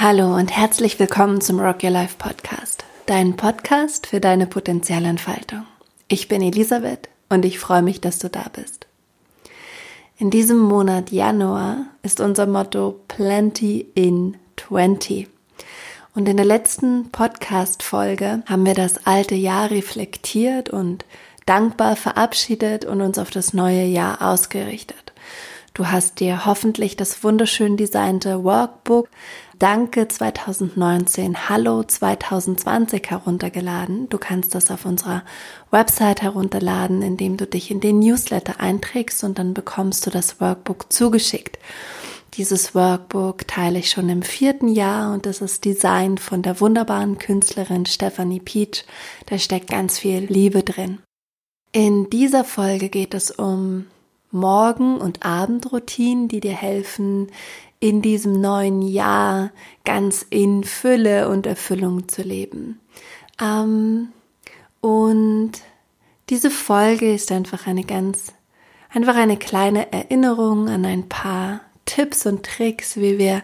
Hallo und herzlich willkommen zum Rock Your Life Podcast, dein Podcast für deine Potenzialentfaltung. Ich bin Elisabeth und ich freue mich, dass du da bist. In diesem Monat Januar ist unser Motto Plenty in 20. Und in der letzten Podcast-Folge haben wir das alte Jahr reflektiert und dankbar verabschiedet und uns auf das neue Jahr ausgerichtet. Du hast dir hoffentlich das wunderschön designte Workbook Danke 2019, Hallo 2020 heruntergeladen. Du kannst das auf unserer Website herunterladen, indem du dich in den Newsletter einträgst und dann bekommst du das Workbook zugeschickt. Dieses Workbook teile ich schon im vierten Jahr und es ist Design von der wunderbaren Künstlerin Stephanie Peach. Da steckt ganz viel Liebe drin. In dieser Folge geht es um Morgen- und Abendroutinen, die dir helfen, in diesem neuen Jahr ganz in Fülle und Erfüllung zu leben. Ähm, und diese Folge ist einfach eine ganz, einfach eine kleine Erinnerung an ein paar Tipps und Tricks, wie wir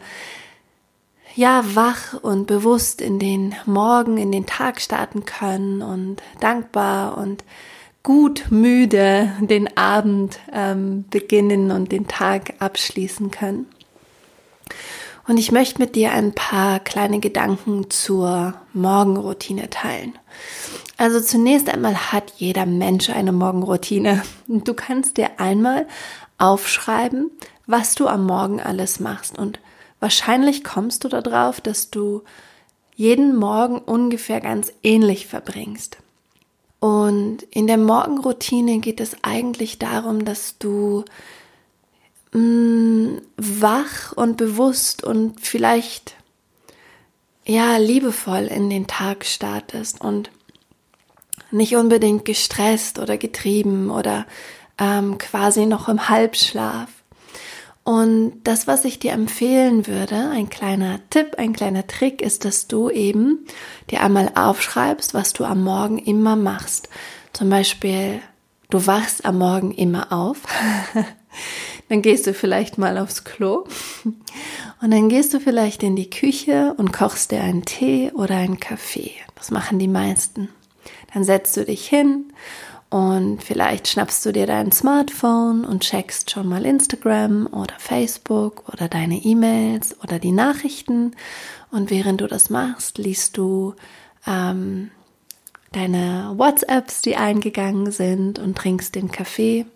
ja wach und bewusst in den Morgen, in den Tag starten können und dankbar und gut müde den Abend ähm, beginnen und den Tag abschließen können. Und ich möchte mit dir ein paar kleine Gedanken zur Morgenroutine teilen. Also zunächst einmal hat jeder Mensch eine Morgenroutine. Du kannst dir einmal aufschreiben, was du am Morgen alles machst. Und wahrscheinlich kommst du darauf, dass du jeden Morgen ungefähr ganz ähnlich verbringst. Und in der Morgenroutine geht es eigentlich darum, dass du mh, mm, wach und bewusst und vielleicht ja liebevoll in den Tag startest und nicht unbedingt gestresst oder getrieben oder ähm, quasi noch im Halbschlaf. Und das, was ich dir empfehlen würde, ein kleiner Tipp, ein kleiner Trick, ist, dass du eben dir einmal aufschreibst, was du am Morgen immer machst. Zum Beispiel, du wachst am Morgen immer auf. dann gehst du vielleicht mal aufs Klo und dann gehst du vielleicht in die Küche und kochst dir einen Tee oder einen Kaffee. Das machen die meisten. Dann setzt du dich hin und vielleicht schnappst du dir dein Smartphone und checkst schon mal Instagram oder Facebook oder deine E-Mails oder die Nachrichten. Und während du das machst, liest du ähm, deine WhatsApps, die eingegangen sind und trinkst den Kaffee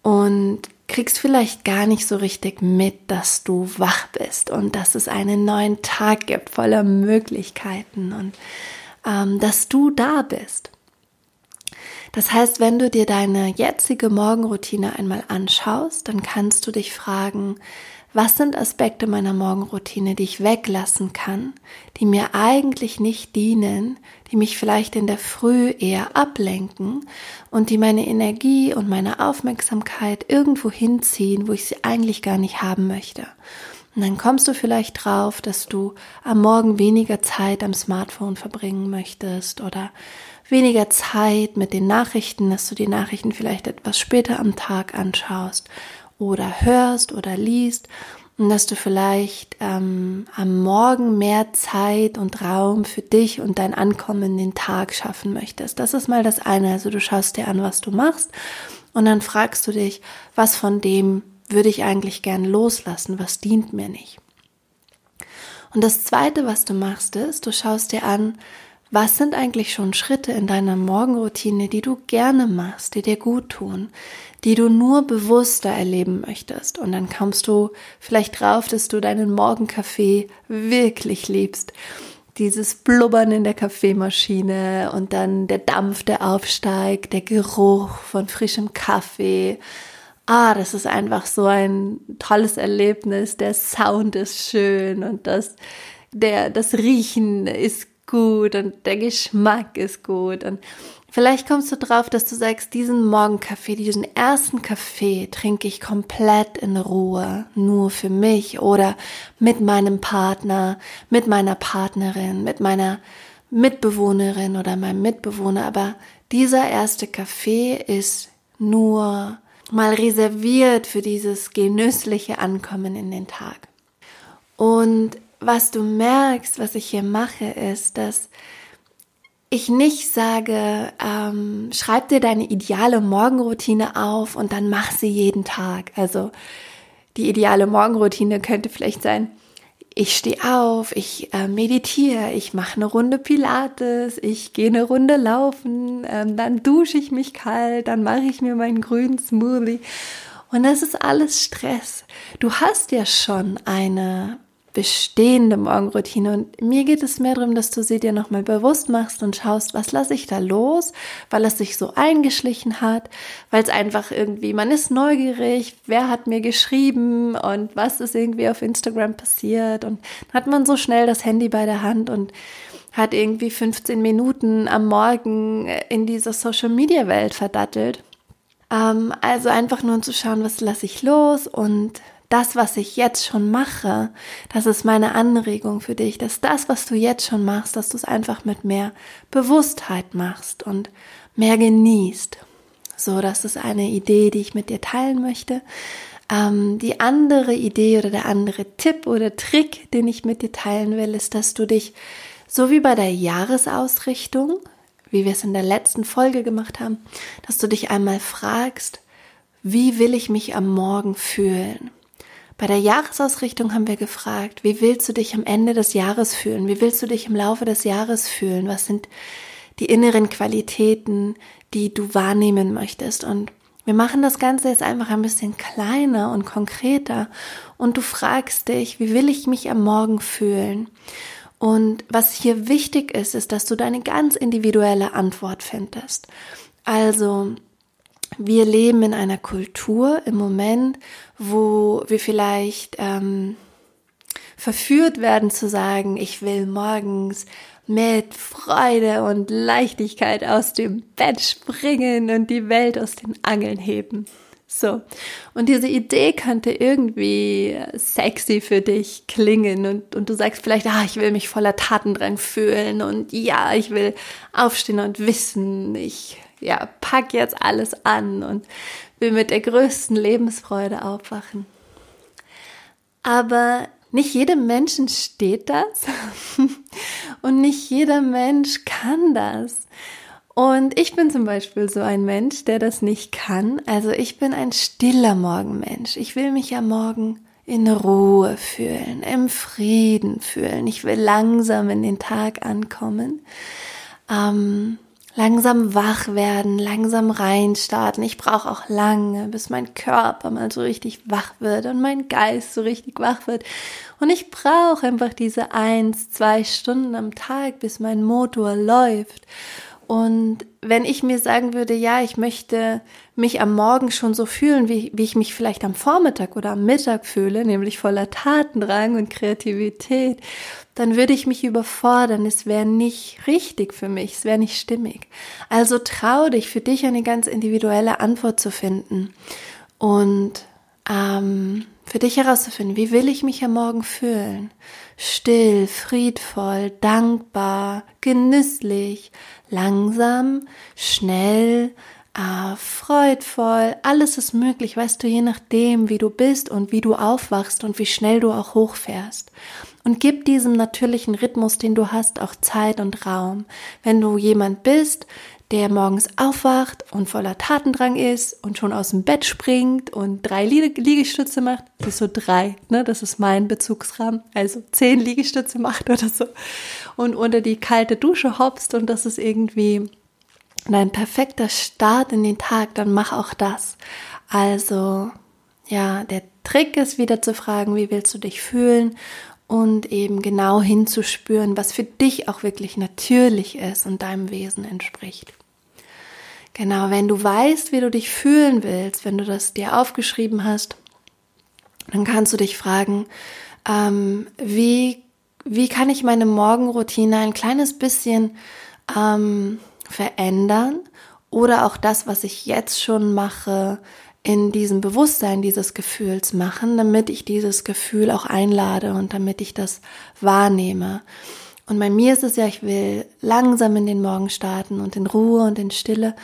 und kriegst vielleicht gar nicht so richtig mit, dass du wach bist und dass es einen neuen Tag gibt voller Möglichkeiten und ähm, dass du da bist. Das heißt, wenn du dir deine jetzige Morgenroutine einmal anschaust, dann kannst du dich fragen, was sind Aspekte meiner Morgenroutine, die ich weglassen kann, die mir eigentlich nicht dienen, die mich vielleicht in der Früh eher ablenken und die meine Energie und meine Aufmerksamkeit irgendwo hinziehen, wo ich sie eigentlich gar nicht haben möchte. Und dann kommst du vielleicht drauf, dass du am Morgen weniger Zeit am Smartphone verbringen möchtest oder weniger Zeit mit den Nachrichten, dass du die Nachrichten vielleicht etwas später am Tag anschaust oder hörst oder liest und dass du vielleicht ähm, am Morgen mehr Zeit und Raum für dich und dein Ankommen in den Tag schaffen möchtest. Das ist mal das eine. Also du schaust dir an, was du machst und dann fragst du dich, was von dem würde ich eigentlich gern loslassen, was dient mir nicht. Und das zweite, was du machst, ist, du schaust dir an, was sind eigentlich schon Schritte in deiner Morgenroutine, die du gerne machst, die dir gut tun, die du nur bewusster erleben möchtest? Und dann kommst du vielleicht drauf, dass du deinen Morgenkaffee wirklich liebst. Dieses Blubbern in der Kaffeemaschine und dann der Dampf, der aufsteigt, der Geruch von frischem Kaffee. Ah, das ist einfach so ein tolles Erlebnis. Der Sound ist schön und das, der, das Riechen ist gut und der Geschmack ist gut. Und vielleicht kommst du drauf, dass du sagst, diesen Morgenkaffee, diesen ersten Kaffee trinke ich komplett in Ruhe, nur für mich oder mit meinem Partner, mit meiner Partnerin, mit meiner Mitbewohnerin oder meinem Mitbewohner, aber dieser erste Kaffee ist nur mal reserviert für dieses genüssliche Ankommen in den Tag. Und was du merkst, was ich hier mache, ist, dass ich nicht sage, ähm, schreib dir deine ideale Morgenroutine auf und dann mach sie jeden Tag. Also die ideale Morgenroutine könnte vielleicht sein, ich stehe auf, ich äh, meditiere, ich mache eine Runde Pilates, ich gehe eine Runde laufen, ähm, dann dusche ich mich kalt, dann mache ich mir meinen grünen Smoothie. Und das ist alles Stress. Du hast ja schon eine bestehende Morgenroutine. Und mir geht es mehr darum, dass du sie dir nochmal bewusst machst und schaust, was lasse ich da los, weil es sich so eingeschlichen hat, weil es einfach irgendwie, man ist neugierig, wer hat mir geschrieben und was ist irgendwie auf Instagram passiert. Und hat man so schnell das Handy bei der Hand und hat irgendwie 15 Minuten am Morgen in dieser Social Media Welt verdattelt. Ähm, also einfach nur zu schauen, was lasse ich los und das, was ich jetzt schon mache, das ist meine Anregung für dich, dass das, was du jetzt schon machst, dass du es einfach mit mehr Bewusstheit machst und mehr genießt. So, das ist eine Idee, die ich mit dir teilen möchte. Ähm, die andere Idee oder der andere Tipp oder Trick, den ich mit dir teilen will, ist, dass du dich so wie bei der Jahresausrichtung, wie wir es in der letzten Folge gemacht haben, dass du dich einmal fragst, wie will ich mich am Morgen fühlen? Bei der Jahresausrichtung haben wir gefragt, wie willst du dich am Ende des Jahres fühlen? Wie willst du dich im Laufe des Jahres fühlen? Was sind die inneren Qualitäten, die du wahrnehmen möchtest? Und wir machen das Ganze jetzt einfach ein bisschen kleiner und konkreter und du fragst dich, wie will ich mich am Morgen fühlen? Und was hier wichtig ist, ist, dass du deine ganz individuelle Antwort findest. Also, wir leben in einer Kultur im Moment, wo wir vielleicht ähm, verführt werden zu sagen, ich will morgens mit Freude und Leichtigkeit aus dem Bett springen und die Welt aus den Angeln heben. So. Und diese Idee könnte irgendwie sexy für dich klingen und, und du sagst vielleicht, ah, ich will mich voller Tatendrang fühlen und ja, ich will aufstehen und wissen, ich ja, pack jetzt alles an und will mit der größten Lebensfreude aufwachen. Aber nicht jedem Menschen steht das und nicht jeder Mensch kann das. Und ich bin zum Beispiel so ein Mensch, der das nicht kann. Also ich bin ein stiller Morgenmensch. Ich will mich am Morgen in Ruhe fühlen, im Frieden fühlen. Ich will langsam in den Tag ankommen. Ähm, langsam wach werden, langsam reinstarten. Ich brauche auch lange, bis mein Körper mal so richtig wach wird und mein Geist so richtig wach wird. Und ich brauche einfach diese eins, zwei Stunden am Tag, bis mein Motor läuft. Und wenn ich mir sagen würde, ja, ich möchte mich am Morgen schon so fühlen, wie, wie ich mich vielleicht am Vormittag oder am Mittag fühle, nämlich voller Tatendrang und Kreativität, dann würde ich mich überfordern. Es wäre nicht richtig für mich, es wäre nicht stimmig. Also trau dich, für dich eine ganz individuelle Antwort zu finden und ähm, für dich herauszufinden, wie will ich mich am Morgen fühlen? Still, friedvoll, dankbar, genüsslich, langsam, schnell, äh, freudvoll, alles ist möglich, weißt du, je nachdem, wie du bist und wie du aufwachst und wie schnell du auch hochfährst. Und gib diesem natürlichen Rhythmus, den du hast, auch Zeit und Raum. Wenn du jemand bist, der morgens aufwacht und voller Tatendrang ist und schon aus dem Bett springt und drei Liegestütze macht, das ist so drei, ne, das ist mein Bezugsrahmen, also zehn Liegestütze macht oder so. Und unter die kalte Dusche hopst und das ist irgendwie dein perfekter Start in den Tag, dann mach auch das. Also, ja, der Trick ist wieder zu fragen, wie willst du dich fühlen? Und eben genau hinzuspüren, was für dich auch wirklich natürlich ist und deinem Wesen entspricht. Genau, wenn du weißt, wie du dich fühlen willst, wenn du das dir aufgeschrieben hast, dann kannst du dich fragen, ähm, wie, wie kann ich meine Morgenroutine ein kleines bisschen ähm, verändern oder auch das, was ich jetzt schon mache, in diesem Bewusstsein dieses Gefühls machen, damit ich dieses Gefühl auch einlade und damit ich das wahrnehme. Und bei mir ist es ja, ich will langsam in den Morgen starten und in Ruhe und in Stille.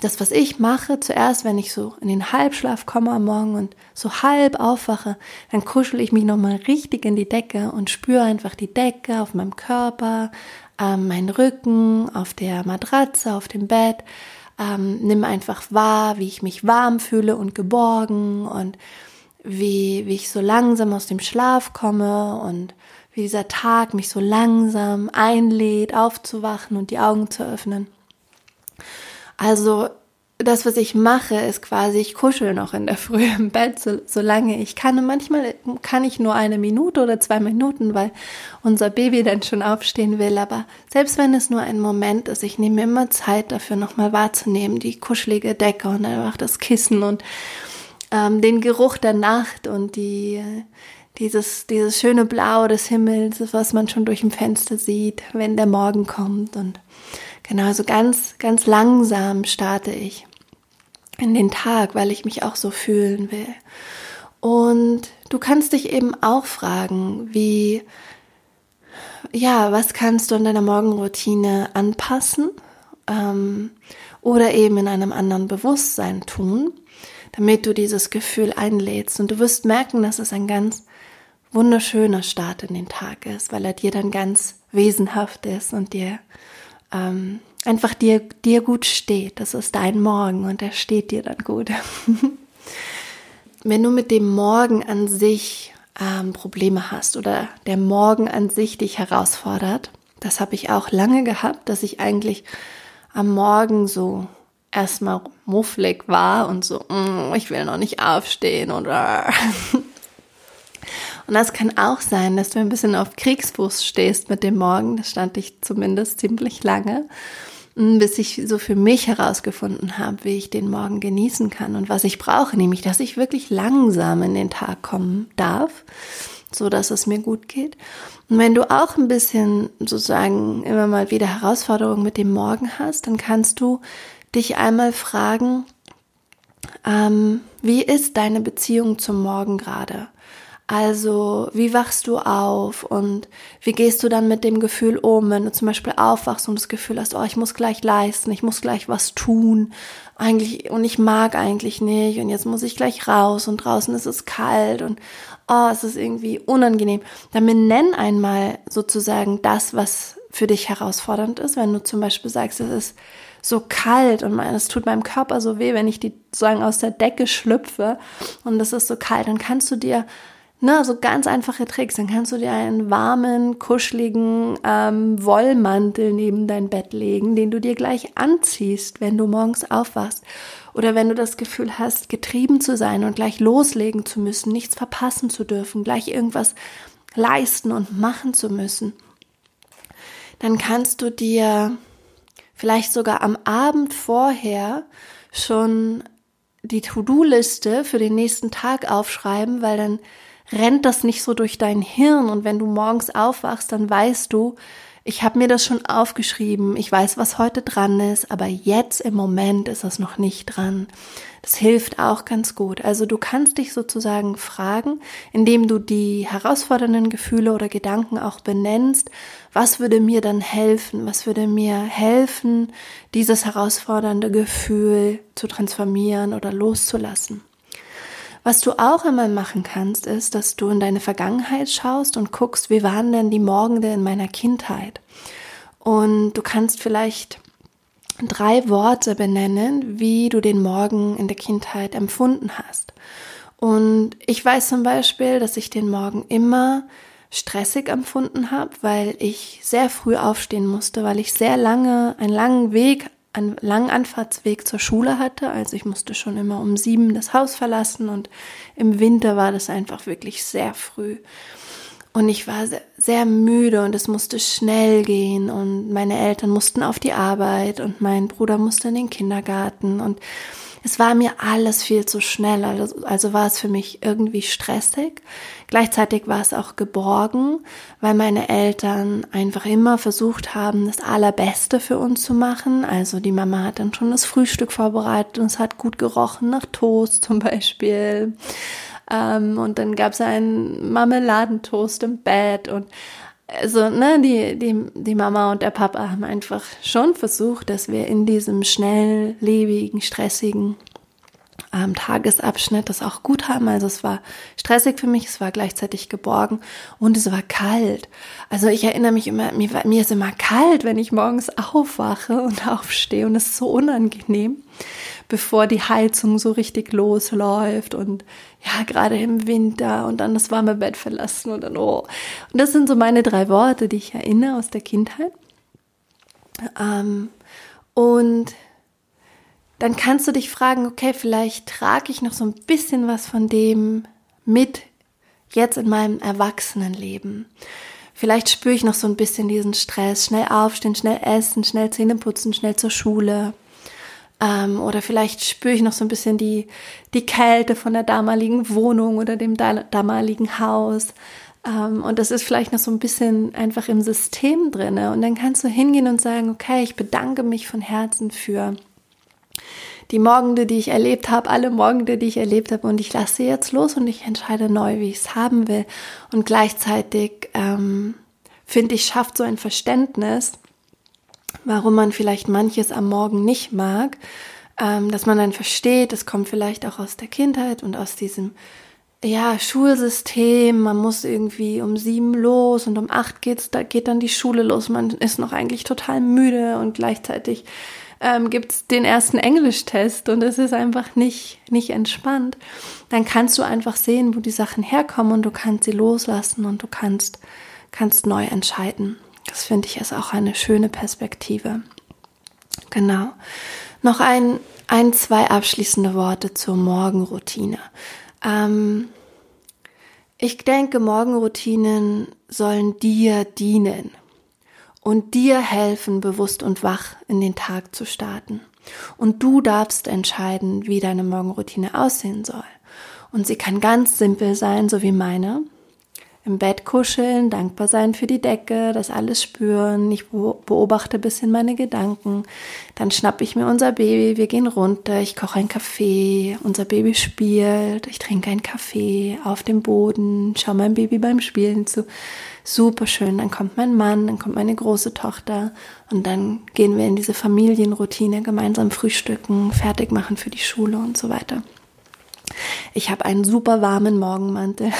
das, was ich mache, zuerst, wenn ich so in den Halbschlaf komme am Morgen und so halb aufwache, dann kuschel ich mich nochmal richtig in die Decke und spüre einfach die Decke auf meinem Körper, ähm, meinen Rücken, auf der Matratze, auf dem Bett. Ähm, nimm einfach wahr, wie ich mich warm fühle und geborgen und wie, wie ich so langsam aus dem Schlaf komme und wie dieser Tag mich so langsam einlädt, aufzuwachen und die Augen zu öffnen. Also das, was ich mache, ist quasi, ich kuschel noch in der Früh im Bett, so, solange ich kann. Und manchmal kann ich nur eine Minute oder zwei Minuten, weil unser Baby dann schon aufstehen will. Aber selbst wenn es nur ein Moment ist, ich nehme immer Zeit dafür, nochmal wahrzunehmen, die kuschelige Decke und einfach das Kissen und ähm, den Geruch der Nacht und die, dieses, dieses schöne Blau des Himmels, was man schon durch ein Fenster sieht, wenn der Morgen kommt und Genau, so ganz, ganz langsam starte ich in den Tag, weil ich mich auch so fühlen will. Und du kannst dich eben auch fragen, wie, ja, was kannst du in deiner Morgenroutine anpassen ähm, oder eben in einem anderen Bewusstsein tun, damit du dieses Gefühl einlädst. Und du wirst merken, dass es ein ganz wunderschöner Start in den Tag ist, weil er dir dann ganz wesenhaft ist und dir ähm, einfach dir, dir gut steht. Das ist dein Morgen und der steht dir dann gut. Wenn du mit dem Morgen an sich ähm, Probleme hast oder der Morgen an sich dich herausfordert, das habe ich auch lange gehabt, dass ich eigentlich am Morgen so erstmal mufflig war und so, mm, ich will noch nicht aufstehen oder Und das kann auch sein, dass du ein bisschen auf Kriegsfuß stehst mit dem Morgen. Das stand ich zumindest ziemlich lange, mm, bis ich so für mich herausgefunden habe, wie ich den Morgen genießen kann und was ich brauche, nämlich, dass ich wirklich langsam in den Tag kommen darf, so dass es mir gut geht. Und wenn du auch ein bisschen sozusagen immer mal wieder Herausforderungen mit dem Morgen hast, dann kannst du dich einmal fragen, ähm, wie ist deine Beziehung zum Morgen gerade? Also, wie wachst du auf und wie gehst du dann mit dem Gefühl um, wenn du zum Beispiel aufwachst und das Gefühl hast, oh, ich muss gleich leisten, ich muss gleich was tun, eigentlich, und ich mag eigentlich nicht und jetzt muss ich gleich raus und draußen ist es kalt und oh, es ist irgendwie unangenehm. Dann benenn einmal sozusagen das, was für dich herausfordernd ist, wenn du zum Beispiel sagst, es ist so kalt und es tut meinem Körper so weh, wenn ich die sozusagen aus der Decke schlüpfe und es ist so kalt, dann kannst du dir Ne, so ganz einfache Tricks. Dann kannst du dir einen warmen, kuscheligen ähm, Wollmantel neben dein Bett legen, den du dir gleich anziehst, wenn du morgens aufwachst. Oder wenn du das Gefühl hast, getrieben zu sein und gleich loslegen zu müssen, nichts verpassen zu dürfen, gleich irgendwas leisten und machen zu müssen. Dann kannst du dir vielleicht sogar am Abend vorher schon die To-Do-Liste für den nächsten Tag aufschreiben, weil dann rennt das nicht so durch dein Hirn und wenn du morgens aufwachst, dann weißt du, ich habe mir das schon aufgeschrieben, ich weiß, was heute dran ist, aber jetzt im Moment ist das noch nicht dran. Das hilft auch ganz gut. Also du kannst dich sozusagen fragen, indem du die herausfordernden Gefühle oder Gedanken auch benennst, was würde mir dann helfen, was würde mir helfen, dieses herausfordernde Gefühl zu transformieren oder loszulassen. Was du auch einmal machen kannst, ist, dass du in deine Vergangenheit schaust und guckst, wie waren denn die Morgende in meiner Kindheit? Und du kannst vielleicht drei Worte benennen, wie du den Morgen in der Kindheit empfunden hast. Und ich weiß zum Beispiel, dass ich den Morgen immer stressig empfunden habe, weil ich sehr früh aufstehen musste, weil ich sehr lange, einen langen Weg einen langen Anfahrtsweg zur Schule hatte. Also ich musste schon immer um sieben das Haus verlassen und im Winter war das einfach wirklich sehr früh. Und ich war sehr, sehr müde und es musste schnell gehen und meine Eltern mussten auf die Arbeit und mein Bruder musste in den Kindergarten und es war mir alles viel zu schnell, also, also war es für mich irgendwie stressig. Gleichzeitig war es auch geborgen, weil meine Eltern einfach immer versucht haben, das Allerbeste für uns zu machen. Also die Mama hat dann schon das Frühstück vorbereitet und es hat gut gerochen nach Toast zum Beispiel. Ähm, und dann gab es einen Marmeladentoast im Bett und also, ne, die, die, die Mama und der Papa haben einfach schon versucht, dass wir in diesem schnelllebigen, stressigen ähm, Tagesabschnitt das auch gut haben. Also es war stressig für mich, es war gleichzeitig geborgen und es war kalt. Also ich erinnere mich immer, mir, mir ist immer kalt, wenn ich morgens aufwache und aufstehe und es ist so unangenehm, bevor die Heizung so richtig losläuft und ja, gerade im Winter und dann das warme Bett verlassen und dann, oh. Und das sind so meine drei Worte, die ich erinnere aus der Kindheit. Ähm, und dann kannst du dich fragen, okay, vielleicht trage ich noch so ein bisschen was von dem mit jetzt in meinem Erwachsenenleben. Vielleicht spüre ich noch so ein bisschen diesen Stress, schnell aufstehen, schnell essen, schnell Zähne putzen, schnell zur Schule. Ähm, oder vielleicht spüre ich noch so ein bisschen die, die Kälte von der damaligen Wohnung oder dem damaligen Haus. Ähm, und das ist vielleicht noch so ein bisschen einfach im System drinne. Und dann kannst du hingehen und sagen, okay, ich bedanke mich von Herzen für die Morgende, die ich erlebt habe, alle Morgende, die ich erlebt habe und ich lasse jetzt los und ich entscheide neu, wie ich es haben will. Und gleichzeitig ähm, finde ich, schafft so ein Verständnis, warum man vielleicht manches am Morgen nicht mag, ähm, dass man dann versteht, es kommt vielleicht auch aus der Kindheit und aus diesem ja, Schulsystem, man muss irgendwie um sieben los und um acht geht's, da geht dann die Schule los, man ist noch eigentlich total müde und gleichzeitig ähm, gibt es den ersten Englischtest und es ist einfach nicht, nicht entspannt, dann kannst du einfach sehen, wo die Sachen herkommen und du kannst sie loslassen und du kannst, kannst neu entscheiden. Das finde ich ist auch eine schöne Perspektive. Genau. Noch ein, ein, zwei abschließende Worte zur Morgenroutine. Ähm, ich denke, Morgenroutinen sollen dir dienen und dir helfen, bewusst und wach in den Tag zu starten. Und du darfst entscheiden, wie deine Morgenroutine aussehen soll. Und sie kann ganz simpel sein, so wie meine im Bett kuscheln, dankbar sein für die Decke, das alles spüren. Ich beobachte ein bisschen meine Gedanken. Dann schnapp ich mir unser Baby, wir gehen runter, ich koche einen Kaffee, unser Baby spielt, ich trinke einen Kaffee auf dem Boden, schau meinem Baby beim Spielen zu. Super schön. Dann kommt mein Mann, dann kommt meine große Tochter und dann gehen wir in diese Familienroutine, gemeinsam frühstücken, fertig machen für die Schule und so weiter. Ich habe einen super warmen Morgenmantel,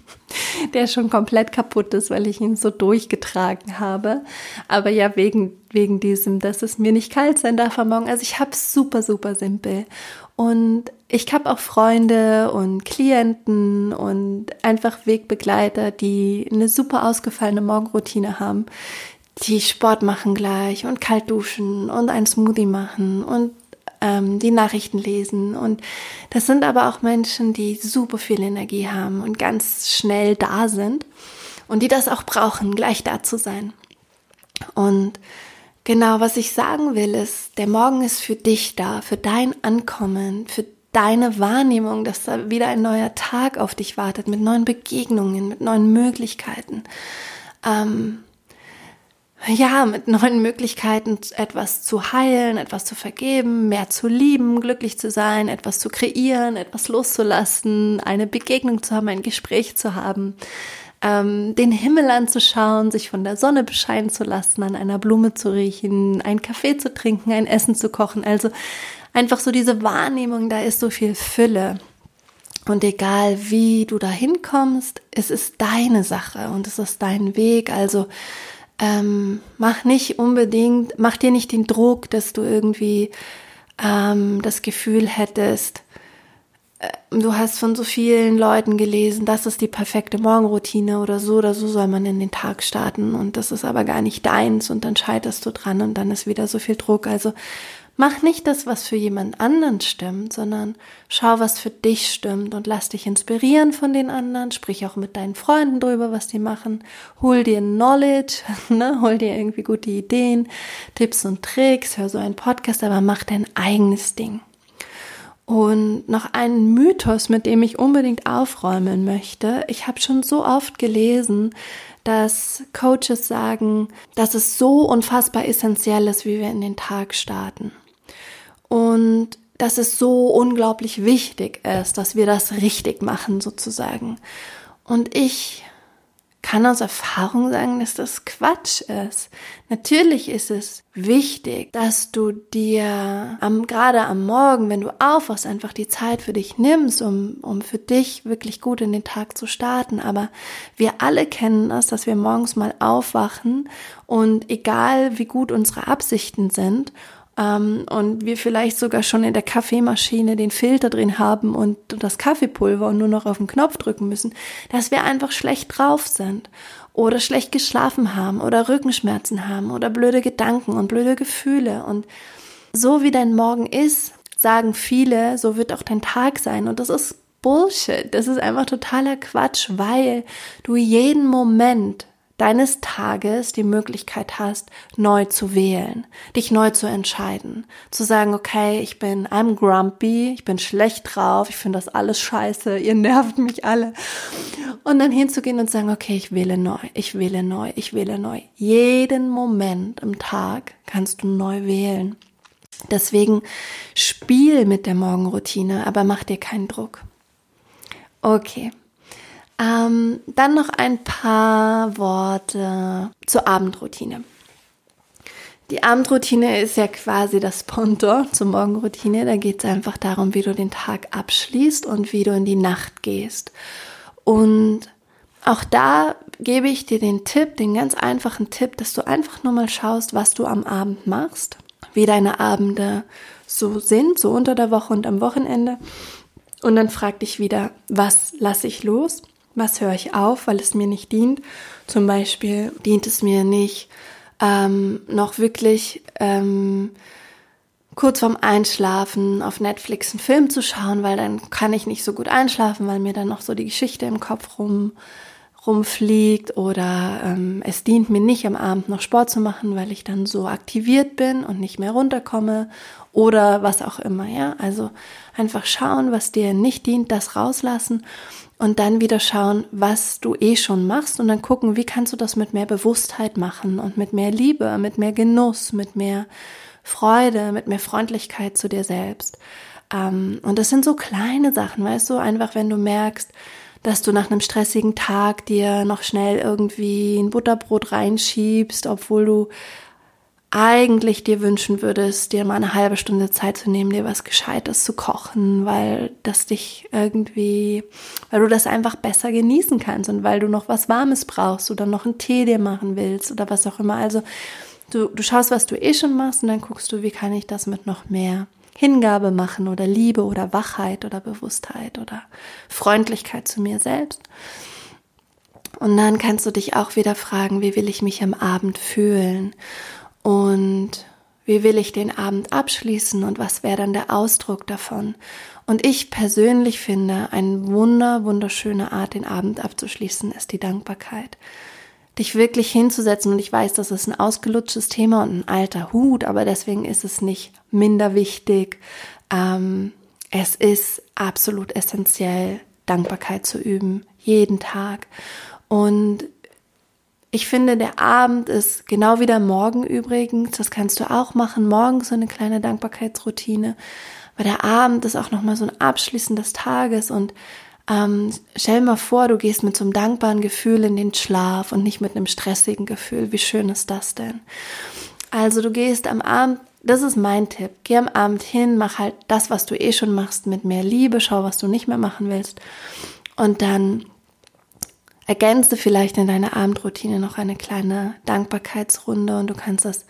der schon komplett kaputt ist, weil ich ihn so durchgetragen habe. Aber ja, wegen, wegen diesem, dass es mir nicht kalt sein darf am Morgen. Also ich habe super, super simpel. Und ich habe auch Freunde und Klienten und einfach Wegbegleiter, die eine super ausgefallene Morgenroutine haben, die Sport machen gleich und kalt duschen und ein Smoothie machen und ähm, die Nachrichten lesen. Und das sind aber auch Menschen, die super viel Energie haben und ganz schnell da sind und die das auch brauchen, gleich da zu sein. Und genau, was ich sagen will, ist, der Morgen ist für dich da, für dein Ankommen, für deine Wahrnehmung, dass da wieder ein neuer Tag auf dich wartet, mit neuen Begegnungen, mit neuen Möglichkeiten. Ähm, ja, mit neuen Möglichkeiten etwas zu heilen, etwas zu vergeben, mehr zu lieben, glücklich zu sein, etwas zu kreieren, etwas loszulassen, eine Begegnung zu haben, ein Gespräch zu haben, ähm, den Himmel anzuschauen, sich von der Sonne bescheinen zu lassen, an einer Blume zu riechen, einen Kaffee zu trinken, ein Essen zu kochen. Also einfach so diese Wahrnehmung, da ist so viel Fülle. Und egal wie du da hinkommst, es ist deine Sache und es ist dein Weg. Also ähm, mach nicht unbedingt, mach dir nicht den Druck, dass du irgendwie ähm, das Gefühl hättest, äh, du hast von so vielen Leuten gelesen, das ist die perfekte Morgenroutine oder so oder so soll man in den Tag starten und das ist aber gar nicht deins und dann scheiterst du dran und dann ist wieder so viel Druck. Also Mach nicht das, was für jemand anderen stimmt, sondern schau, was für dich stimmt und lass dich inspirieren von den anderen. Sprich auch mit deinen Freunden drüber, was die machen. Hol dir Knowledge, ne? hol dir irgendwie gute Ideen, Tipps und Tricks, hör so einen Podcast, aber mach dein eigenes Ding. Und noch ein Mythos, mit dem ich unbedingt aufräumen möchte. Ich habe schon so oft gelesen, dass Coaches sagen, dass es so unfassbar essentiell ist, wie wir in den Tag starten und dass es so unglaublich wichtig ist, dass wir das richtig machen sozusagen. Und ich kann aus Erfahrung sagen, dass das Quatsch ist. Natürlich ist es wichtig, dass du dir am, gerade am Morgen, wenn du aufwachst, einfach die Zeit für dich nimmst, um, um für dich wirklich gut in den Tag zu starten. Aber wir alle kennen das, dass wir morgens mal aufwachen und egal wie gut unsere Absichten sind ähm, und wir vielleicht sogar schon in der Kaffeemaschine den Filter drin haben und das Kaffeepulver und nur noch auf den Knopf drücken müssen, dass wir einfach schlecht drauf sind oder schlecht geschlafen haben oder Rückenschmerzen haben oder blöde Gedanken und blöde Gefühle und so wie dein Morgen ist, sagen viele, so wird auch dein Tag sein und das ist Bullshit. Das ist einfach totaler Quatsch, weil du jeden Moment deines Tages die Möglichkeit hast, neu zu wählen, dich neu zu entscheiden, zu sagen, okay, ich bin, I'm grumpy, ich bin schlecht drauf, ich finde das alles scheiße, ihr nervt mich alle. Und dann hinzugehen und sagen, okay, ich wähle neu, ich wähle neu, ich wähle neu. Jeden Moment im Tag kannst du neu wählen. Deswegen spiel mit der Morgenroutine, aber mach dir keinen Druck. Okay, ähm, dann noch ein paar Worte zur Abendroutine. Die Abendroutine ist ja quasi das Ponto zur Morgenroutine. Da geht es einfach darum, wie du den Tag abschließt und wie du in die Nacht gehst. Und auch da gebe ich dir den Tipp, den ganz einfachen Tipp, dass du einfach nur mal schaust, was du am Abend machst, wie deine Abende so sind, so unter der Woche und am Wochenende. Und dann frag dich wieder, was lasse ich los was höre ich auf, weil es mir nicht dient. Zum Beispiel dient es mir nicht, ähm, noch wirklich ähm, kurz vorm Einschlafen auf Netflix einen Film zu schauen, weil dann kann ich nicht so gut einschlafen, weil mir dann noch so die Geschichte im Kopf rum rumfliegt oder ähm, es dient mir nicht am Abend noch Sport zu machen, weil ich dann so aktiviert bin und nicht mehr runterkomme oder was auch immer, ja. Also einfach schauen, was dir nicht dient, das rauslassen und dann wieder schauen, was du eh schon machst und dann gucken, wie kannst du das mit mehr Bewusstheit machen und mit mehr Liebe, mit mehr Genuss, mit mehr Freude, mit mehr Freundlichkeit zu dir selbst. Ähm, und das sind so kleine Sachen, weißt du, einfach wenn du merkst, dass du nach einem stressigen Tag dir noch schnell irgendwie ein Butterbrot reinschiebst, obwohl du eigentlich dir wünschen würdest, dir mal eine halbe Stunde Zeit zu nehmen, dir was Gescheites zu kochen, weil das dich irgendwie, weil du das einfach besser genießen kannst und weil du noch was Warmes brauchst oder noch einen Tee dir machen willst oder was auch immer. Also du, du schaust, was du eh schon machst und dann guckst du, wie kann ich das mit noch mehr Hingabe machen oder Liebe oder Wachheit oder Bewusstheit oder Freundlichkeit zu mir selbst. Und dann kannst du dich auch wieder fragen, wie will ich mich am Abend fühlen? Und wie will ich den Abend abschließen und was wäre dann der Ausdruck davon? Und ich persönlich finde, eine wunder, wunderschöne Art, den Abend abzuschließen, ist die Dankbarkeit. Dich wirklich hinzusetzen und ich weiß, das ist ein ausgelutschtes Thema und ein alter Hut, aber deswegen ist es nicht minder wichtig. Ähm, es ist absolut essentiell, Dankbarkeit zu üben, jeden Tag. Und ich finde, der Abend ist genau wie der Morgen übrigens. Das kannst du auch machen. Morgens so eine kleine Dankbarkeitsroutine. Weil der Abend ist auch nochmal so ein Abschließen des Tages und ähm, stell mal vor, du gehst mit so einem dankbaren Gefühl in den Schlaf und nicht mit einem stressigen Gefühl. Wie schön ist das denn? Also du gehst am Abend, das ist mein Tipp. Geh am Abend hin, mach halt das, was du eh schon machst, mit mehr Liebe, schau, was du nicht mehr machen willst. Und dann ergänze vielleicht in deiner Abendroutine noch eine kleine Dankbarkeitsrunde und du kannst das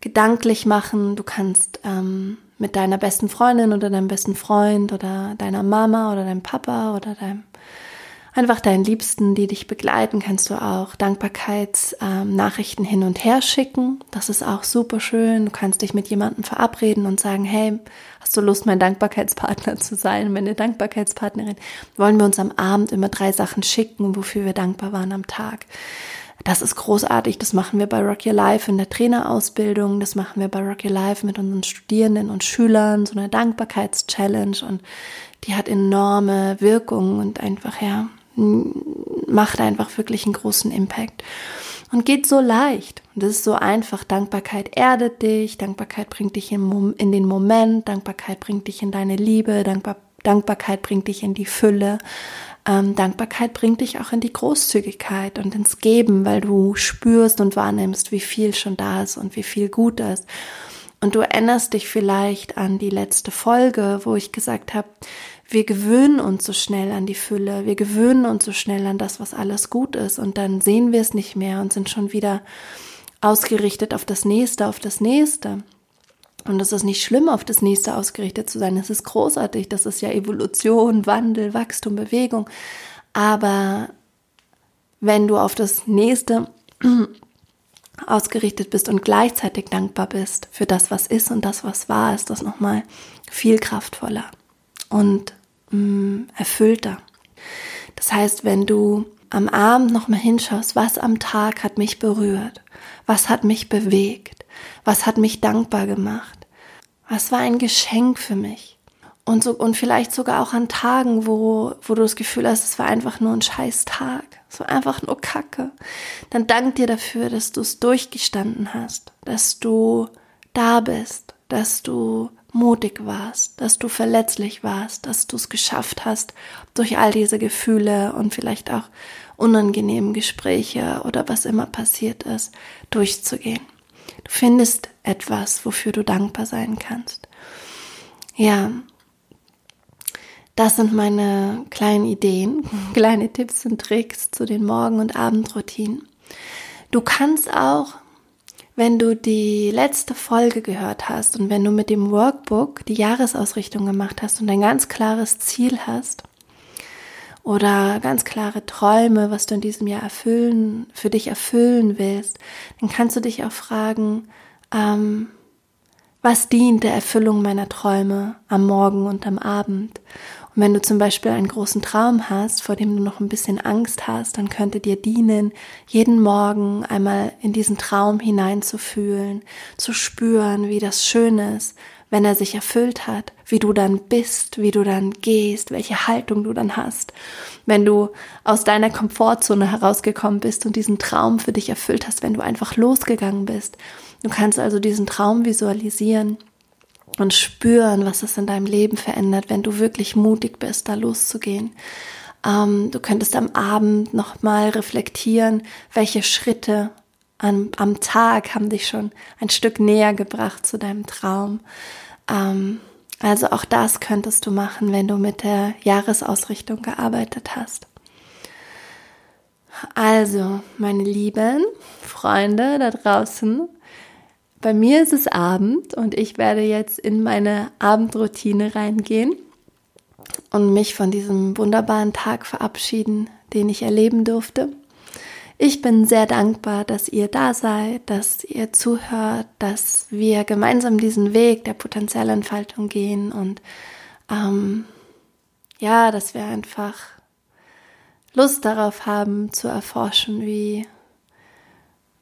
gedanklich machen. Du kannst ähm, mit deiner besten Freundin oder deinem besten Freund oder deiner Mama oder deinem Papa oder deinem einfach deinen Liebsten, die dich begleiten, kannst du auch Dankbarkeitsnachrichten ähm, hin und her schicken. Das ist auch super schön. Du kannst dich mit jemandem verabreden und sagen, hey, hast du Lust, mein Dankbarkeitspartner zu sein, meine Dankbarkeitspartnerin? Wollen wir uns am Abend immer drei Sachen schicken, wofür wir dankbar waren am Tag? Das ist großartig. Das machen wir bei Rock Your Life in der Trainerausbildung. Das machen wir bei Rock Your Life mit unseren Studierenden und Schülern. So eine Dankbarkeitschallenge und die hat enorme Wirkung und einfach, ja, macht einfach wirklich einen großen Impact und geht so leicht. Und das ist so einfach. Dankbarkeit erdet dich, Dankbarkeit bringt dich in, in den Moment, Dankbarkeit bringt dich in deine Liebe, Dankbar Dankbarkeit bringt dich in die Fülle. ähm, Dankbarkeit bringt dich auch in die Großzügigkeit und ins Geben, weil du spürst und wahrnimmst, wie viel schon da ist und wie viel gut ist. Und du erinnerst dich vielleicht an die letzte Folge, wo ich gesagt habe, wir gewöhnen uns so schnell an die Fülle, wir gewöhnen uns so schnell an das, was alles gut ist und dann sehen wir es nicht mehr und sind schon wieder ausgerichtet auf das nächste, auf das nächste. Und es ist nicht schlimm, auf das nächste ausgerichtet zu sein. Es ist großartig. Das ist ja Evolution, Wandel, Wachstum, Bewegung. Aber wenn du auf das nächste ausgerichtet bist und gleichzeitig dankbar bist für das, was ist und das, was war, ist das nochmal viel kraftvoller und mh, mm, erfüllter. Das heißt, wenn du am Abend nochmal hinschaust, was am Tag hat mich berührt, was hat mich bewegt, was hat mich dankbar gemacht, was war ein Geschenk für mich. Und, so, und vielleicht sogar auch an Tagen, wo, wo du das Gefühl hast, es war einfach nur ein scheiß Tag. Es war einfach nur Kacke. Dann dank dir dafür, dass du es durchgestanden hast, dass du da bist, dass du mutig warst, dass du verletzlich warst, dass du es geschafft hast, durch all diese Gefühle und vielleicht auch unangenehmen Gespräche oder was immer passiert ist, durchzugehen. Du findest etwas, wofür du dankbar sein kannst. Ja, das sind meine kleinen Ideen, kleine Tipps und Tricks zu den Morgen- und Abendroutinen. Du kannst auch, wenn du die letzte Folge gehört hast und wenn du mit dem Workbook die Jahresausrichtung gemacht hast und ein ganz klares Ziel hast oder ganz klare Träume, was du in diesem Jahr erfüllen, für dich erfüllen willst, dann kannst du dich auch fragen, ähm, was dient der Erfüllung meiner Träume am Morgen und am Abend? Und wenn du zum Beispiel einen großen Traum hast, vor dem du noch ein bisschen Angst hast, dann könnte dir dienen, jeden Morgen einmal in diesen Traum hineinzufühlen, zu spüren, wie das schön ist, wenn er sich erfüllt hat, wie du dann bist, wie du dann gehst, welche Haltung du dann hast. Wenn du aus deiner Komfortzone herausgekommen bist und diesen Traum für dich erfüllt hast, wenn du einfach losgegangen bist. Du kannst also diesen Traum visualisieren und spüren, was es in deinem Leben verändert, wenn du wirklich mutig bist, da loszugehen. Ähm, du könntest am Abend nochmal reflektieren, welche Schritte am, am Tag haben dich schon ein Stück näher gebracht zu deinem Traum. Ähm, also auch das könntest du machen, wenn du mit der Jahresausrichtung gearbeitet hast. Also, meine lieben Freunde da draußen, bei mir ist es Abend und ich werde jetzt in meine Abendroutine reingehen und mich von diesem wunderbaren Tag verabschieden, den ich erleben durfte. Ich bin sehr dankbar, dass ihr da seid, dass ihr zuhört, dass wir gemeinsam diesen Weg der Potenzialentfaltung gehen und ähm, ja, dass wir einfach Lust darauf haben zu erforschen, wie,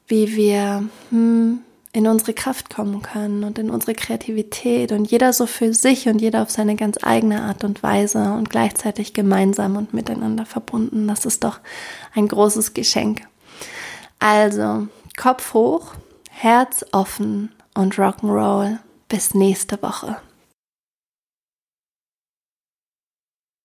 wie wir hm, in unsere Kraft kommen können und in unsere Kreativität und jeder so für sich und jeder auf seine ganz eigene Art und Weise und gleichzeitig gemeinsam und miteinander verbunden. Das ist doch ein großes Geschenk. Also, Kopf hoch, Herz offen und Rock'n'Roll. Bis nächste Woche.